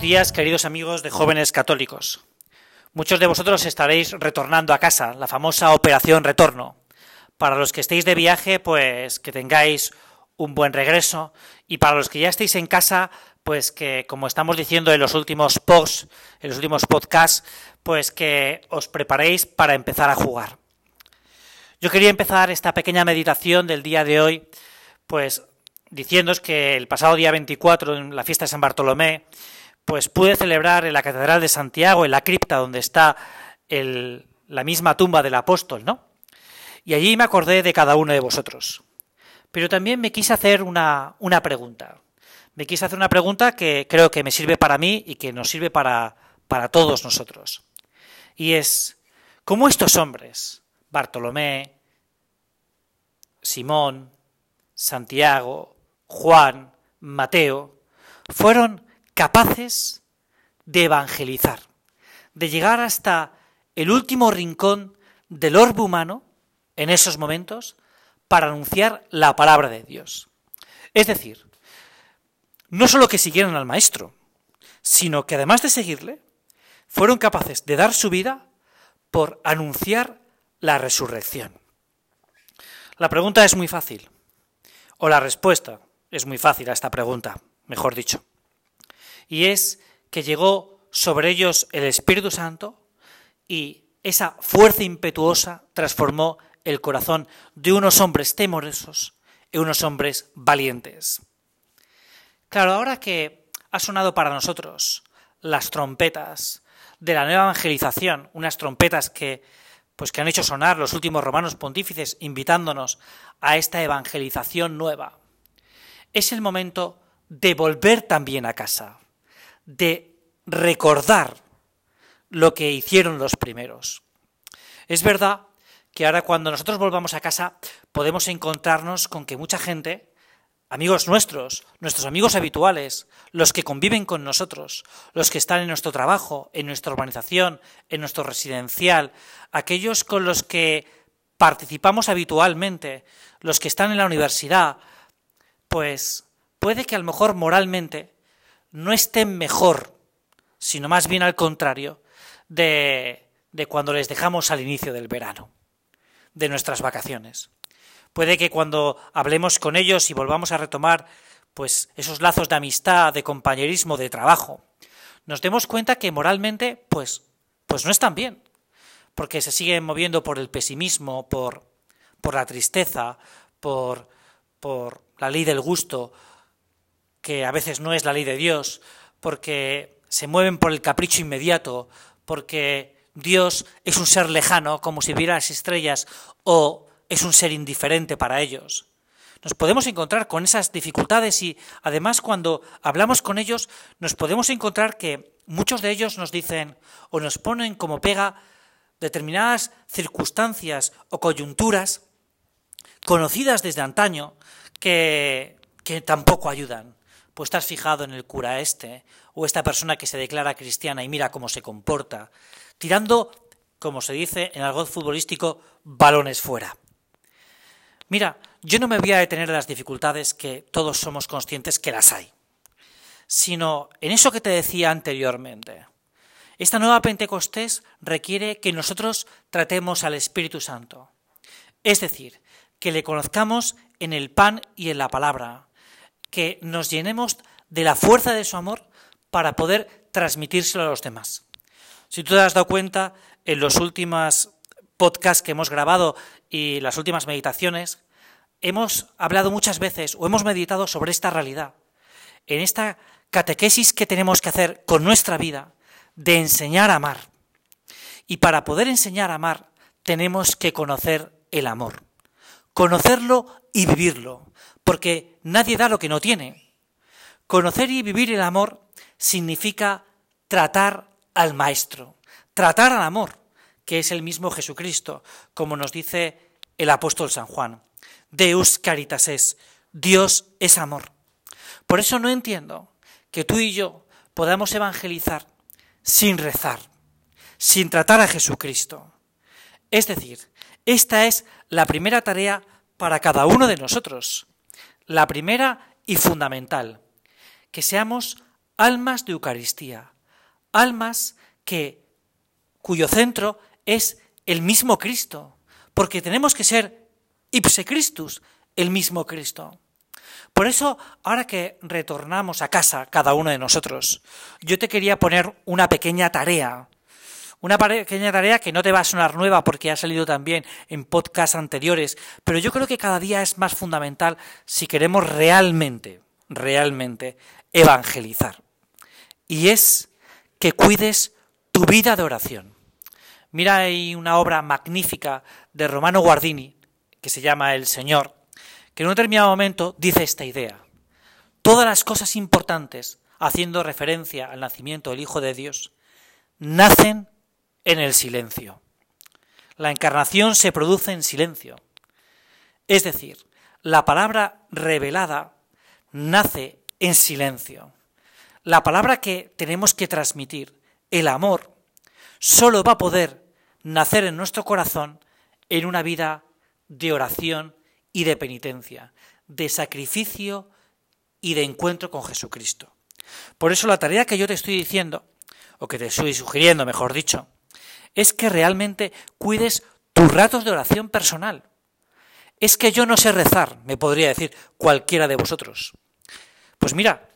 Días, queridos amigos de jóvenes católicos. Muchos de vosotros estaréis retornando a casa, la famosa operación retorno. Para los que estéis de viaje, pues que tengáis un buen regreso. Y para los que ya estéis en casa, pues que, como estamos diciendo en los últimos posts, en los últimos podcasts, pues que os preparéis para empezar a jugar. Yo quería empezar esta pequeña meditación del día de hoy, pues diciéndoos que el pasado día 24, en la fiesta de San Bartolomé, pues pude celebrar en la Catedral de Santiago, en la cripta donde está la misma tumba del apóstol, ¿no? Y allí me acordé de cada uno de vosotros. Pero también me quise hacer una, una pregunta. Me quise hacer una pregunta que creo que me sirve para mí y que nos sirve para, para todos nosotros. Y es, ¿cómo estos hombres, Bartolomé, Simón, Santiago, Juan, Mateo, fueron capaces de evangelizar, de llegar hasta el último rincón del orbe humano en esos momentos para anunciar la palabra de Dios. Es decir, no solo que siguieron al Maestro, sino que además de seguirle, fueron capaces de dar su vida por anunciar la resurrección. La pregunta es muy fácil, o la respuesta es muy fácil a esta pregunta, mejor dicho y es que llegó sobre ellos el Espíritu Santo y esa fuerza impetuosa transformó el corazón de unos hombres temerosos en unos hombres valientes. Claro, ahora que ha sonado para nosotros las trompetas de la nueva evangelización, unas trompetas que pues que han hecho sonar los últimos romanos pontífices invitándonos a esta evangelización nueva. Es el momento de volver también a casa de recordar lo que hicieron los primeros. Es verdad que ahora cuando nosotros volvamos a casa podemos encontrarnos con que mucha gente, amigos nuestros, nuestros amigos habituales, los que conviven con nosotros, los que están en nuestro trabajo, en nuestra urbanización, en nuestro residencial, aquellos con los que participamos habitualmente, los que están en la universidad, pues puede que a lo mejor moralmente no estén mejor, sino más bien al contrario, de, de cuando les dejamos al inicio del verano, de nuestras vacaciones. Puede que cuando hablemos con ellos y volvamos a retomar pues esos lazos de amistad, de compañerismo, de trabajo, nos demos cuenta que moralmente pues pues no están bien, porque se siguen moviendo por el pesimismo, por por la tristeza, por por la ley del gusto, que a veces no es la ley de Dios, porque se mueven por el capricho inmediato, porque Dios es un ser lejano, como si viera las estrellas, o es un ser indiferente para ellos. Nos podemos encontrar con esas dificultades y además cuando hablamos con ellos nos podemos encontrar que muchos de ellos nos dicen o nos ponen como pega determinadas circunstancias o coyunturas conocidas desde antaño que, que tampoco ayudan pues estás fijado en el cura este, o esta persona que se declara cristiana y mira cómo se comporta, tirando, como se dice en algo futbolístico, balones fuera. Mira, yo no me voy a detener en las dificultades que todos somos conscientes que las hay, sino en eso que te decía anteriormente. Esta nueva Pentecostés requiere que nosotros tratemos al Espíritu Santo, es decir, que le conozcamos en el pan y en la palabra, que nos llenemos de la fuerza de su amor para poder transmitírselo a los demás. Si tú te has dado cuenta, en los últimos podcasts que hemos grabado y las últimas meditaciones, hemos hablado muchas veces o hemos meditado sobre esta realidad, en esta catequesis que tenemos que hacer con nuestra vida de enseñar a amar. Y para poder enseñar a amar, tenemos que conocer el amor, conocerlo y vivirlo, porque nadie da lo que no tiene. Conocer y vivir el amor significa tratar al Maestro, tratar al amor, que es el mismo Jesucristo, como nos dice el apóstol San Juan. Deus caritas es, Dios es amor. Por eso no entiendo que tú y yo podamos evangelizar sin rezar, sin tratar a Jesucristo. Es decir, esta es la primera tarea para cada uno de nosotros. La primera y fundamental, que seamos almas de Eucaristía, almas que cuyo centro es el mismo Cristo, porque tenemos que ser ipse Christus, el mismo Cristo. Por eso, ahora que retornamos a casa, cada uno de nosotros, yo te quería poner una pequeña tarea. Una pequeña tarea que no te va a sonar nueva porque ha salido también en podcasts anteriores, pero yo creo que cada día es más fundamental si queremos realmente, realmente evangelizar. Y es que cuides tu vida de oración. Mira, hay una obra magnífica de Romano Guardini que se llama El Señor, que en un determinado momento dice esta idea. Todas las cosas importantes, haciendo referencia al nacimiento del Hijo de Dios, nacen en el silencio. La encarnación se produce en silencio. Es decir, la palabra revelada nace en silencio. La palabra que tenemos que transmitir, el amor, solo va a poder nacer en nuestro corazón en una vida de oración y de penitencia, de sacrificio y de encuentro con Jesucristo. Por eso la tarea que yo te estoy diciendo, o que te estoy sugiriendo, mejor dicho, es que realmente cuides tus ratos de oración personal. Es que yo no sé rezar, me podría decir cualquiera de vosotros. Pues mira,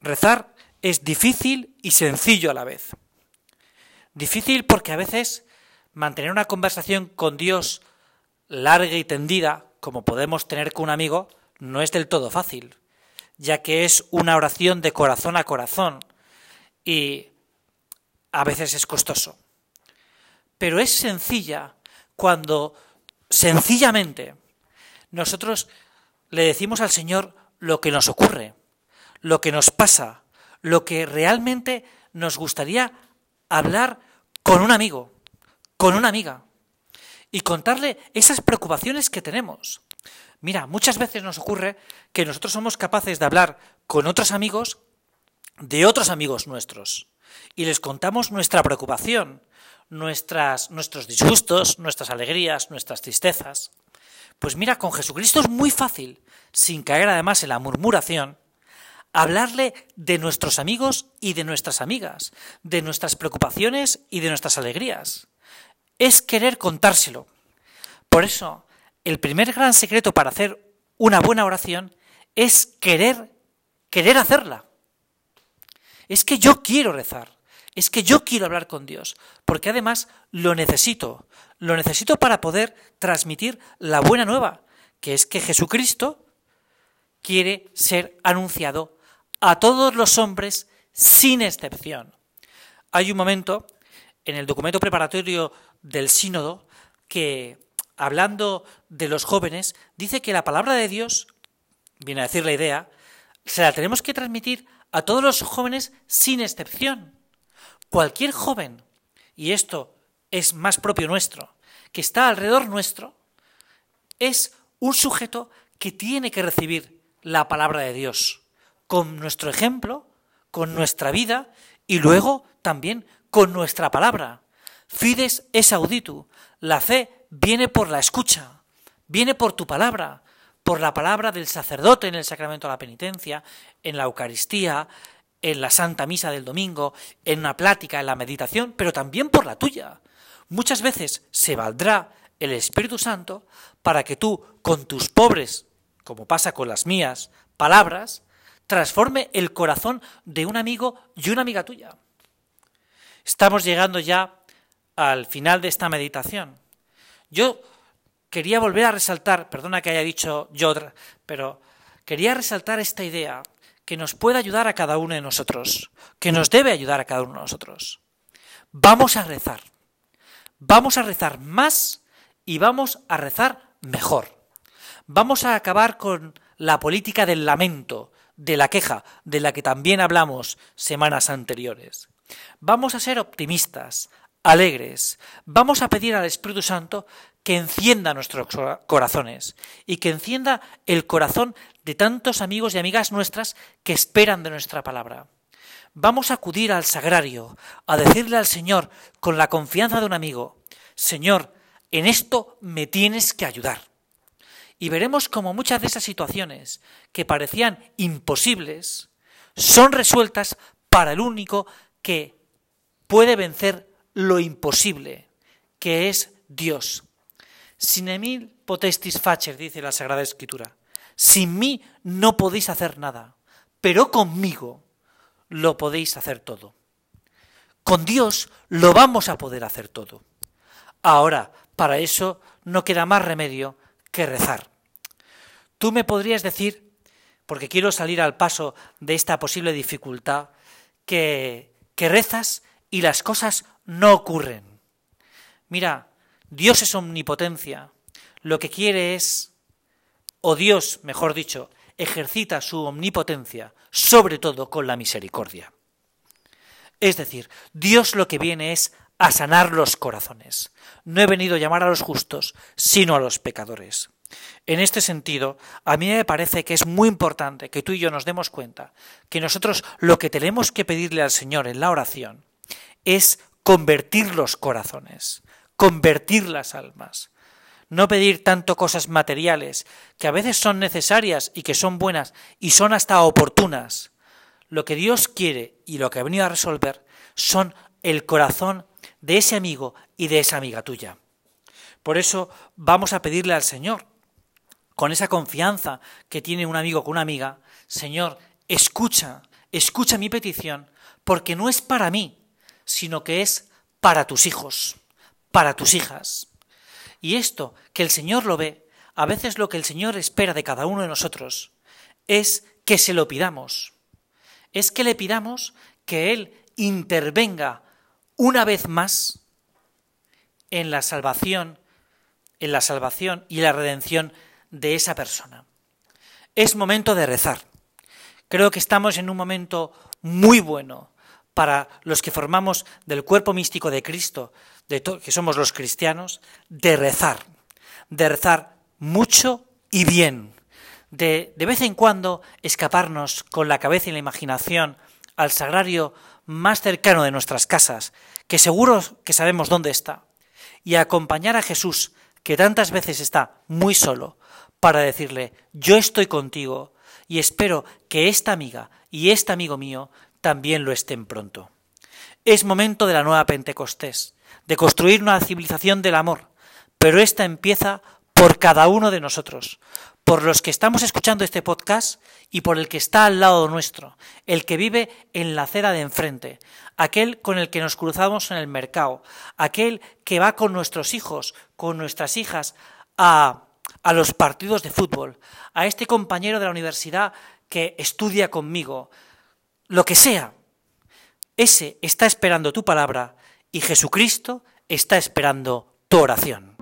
rezar es difícil y sencillo a la vez. Difícil porque a veces mantener una conversación con Dios larga y tendida, como podemos tener con un amigo, no es del todo fácil, ya que es una oración de corazón a corazón y a veces es costoso. Pero es sencilla cuando sencillamente nosotros le decimos al Señor lo que nos ocurre, lo que nos pasa, lo que realmente nos gustaría hablar con un amigo, con una amiga, y contarle esas preocupaciones que tenemos. Mira, muchas veces nos ocurre que nosotros somos capaces de hablar con otros amigos de otros amigos nuestros y les contamos nuestra preocupación, nuestros disgustos, nuestras alegrías, nuestras tristezas. Pues mira, con Jesucristo es muy fácil, sin caer además en la murmuración, hablarle de nuestros amigos y de nuestras amigas, de nuestras preocupaciones y de nuestras alegrías es querer contárselo. Por eso, el primer gran secreto para hacer una buena oración es querer, querer hacerla. Es que yo quiero rezar, es que yo quiero hablar con Dios, porque además lo necesito, lo necesito para poder transmitir la buena nueva, que es que Jesucristo quiere ser anunciado a todos los hombres sin excepción. Hay un momento en el documento preparatorio del sínodo que, hablando de los jóvenes, dice que la palabra de Dios, viene a decir la idea, se la tenemos que transmitir a todos los jóvenes sin excepción. Cualquier joven, y esto es más propio nuestro, que está alrededor nuestro, es un sujeto que tiene que recibir la palabra de Dios, con nuestro ejemplo, con nuestra vida y luego también con nuestra palabra. Fides es auditu. La fe viene por la escucha, viene por tu palabra, por la palabra del sacerdote en el sacramento de la penitencia, en la Eucaristía, en la Santa Misa del domingo, en una plática, en la meditación, pero también por la tuya. Muchas veces se valdrá el Espíritu Santo para que tú, con tus pobres, como pasa con las mías, palabras, transforme el corazón de un amigo y una amiga tuya. Estamos llegando ya al final de esta meditación. Yo quería volver a resaltar, perdona que haya dicho yo, pero quería resaltar esta idea que nos puede ayudar a cada uno de nosotros, que nos debe ayudar a cada uno de nosotros. Vamos a rezar. Vamos a rezar más y vamos a rezar mejor. Vamos a acabar con la política del lamento, de la queja, de la que también hablamos semanas anteriores. Vamos a ser optimistas, alegres. Vamos a pedir al Espíritu Santo que encienda nuestros corazones y que encienda el corazón de tantos amigos y amigas nuestras que esperan de nuestra palabra. Vamos a acudir al sagrario, a decirle al Señor con la confianza de un amigo, Señor, en esto me tienes que ayudar. Y veremos cómo muchas de esas situaciones que parecían imposibles son resueltas para el único que puede vencer lo imposible, que es Dios. Sin Emil potestis facer, dice la Sagrada Escritura. Sin mí no podéis hacer nada, pero conmigo lo podéis hacer todo. Con Dios lo vamos a poder hacer todo. Ahora, para eso no queda más remedio que rezar. Tú me podrías decir, porque quiero salir al paso de esta posible dificultad, que, que rezas y las cosas no ocurren. Mira, Dios es omnipotencia. Lo que quiere es, o Dios, mejor dicho, ejercita su omnipotencia, sobre todo con la misericordia. Es decir, Dios lo que viene es a sanar los corazones. No he venido a llamar a los justos, sino a los pecadores. En este sentido, a mí me parece que es muy importante que tú y yo nos demos cuenta que nosotros lo que tenemos que pedirle al Señor en la oración es convertir los corazones, convertir las almas. No pedir tanto cosas materiales, que a veces son necesarias y que son buenas y son hasta oportunas. Lo que Dios quiere y lo que ha venido a resolver son el corazón de ese amigo y de esa amiga tuya. Por eso vamos a pedirle al Señor, con esa confianza que tiene un amigo con una amiga, Señor, escucha, escucha mi petición, porque no es para mí, sino que es para tus hijos, para tus hijas. Y esto, que el Señor lo ve, a veces lo que el Señor espera de cada uno de nosotros es que se lo pidamos. Es que le pidamos que Él intervenga una vez más en la salvación, en la salvación y la redención de esa persona. Es momento de rezar. Creo que estamos en un momento muy bueno para los que formamos del cuerpo místico de Cristo, de que somos los cristianos, de rezar, de rezar mucho y bien, de de vez en cuando escaparnos con la cabeza y la imaginación al sagrario más cercano de nuestras casas, que seguro que sabemos dónde está, y acompañar a Jesús, que tantas veces está muy solo, para decirle, yo estoy contigo, y espero que esta amiga y este amigo mío también lo estén pronto. Es momento de la nueva Pentecostés, de construir una civilización del amor, pero esta empieza por cada uno de nosotros, por los que estamos escuchando este podcast y por el que está al lado nuestro, el que vive en la acera de enfrente, aquel con el que nos cruzamos en el mercado, aquel que va con nuestros hijos, con nuestras hijas a, a los partidos de fútbol, a este compañero de la universidad que estudia conmigo, lo que sea, ese está esperando tu palabra y Jesucristo está esperando tu oración.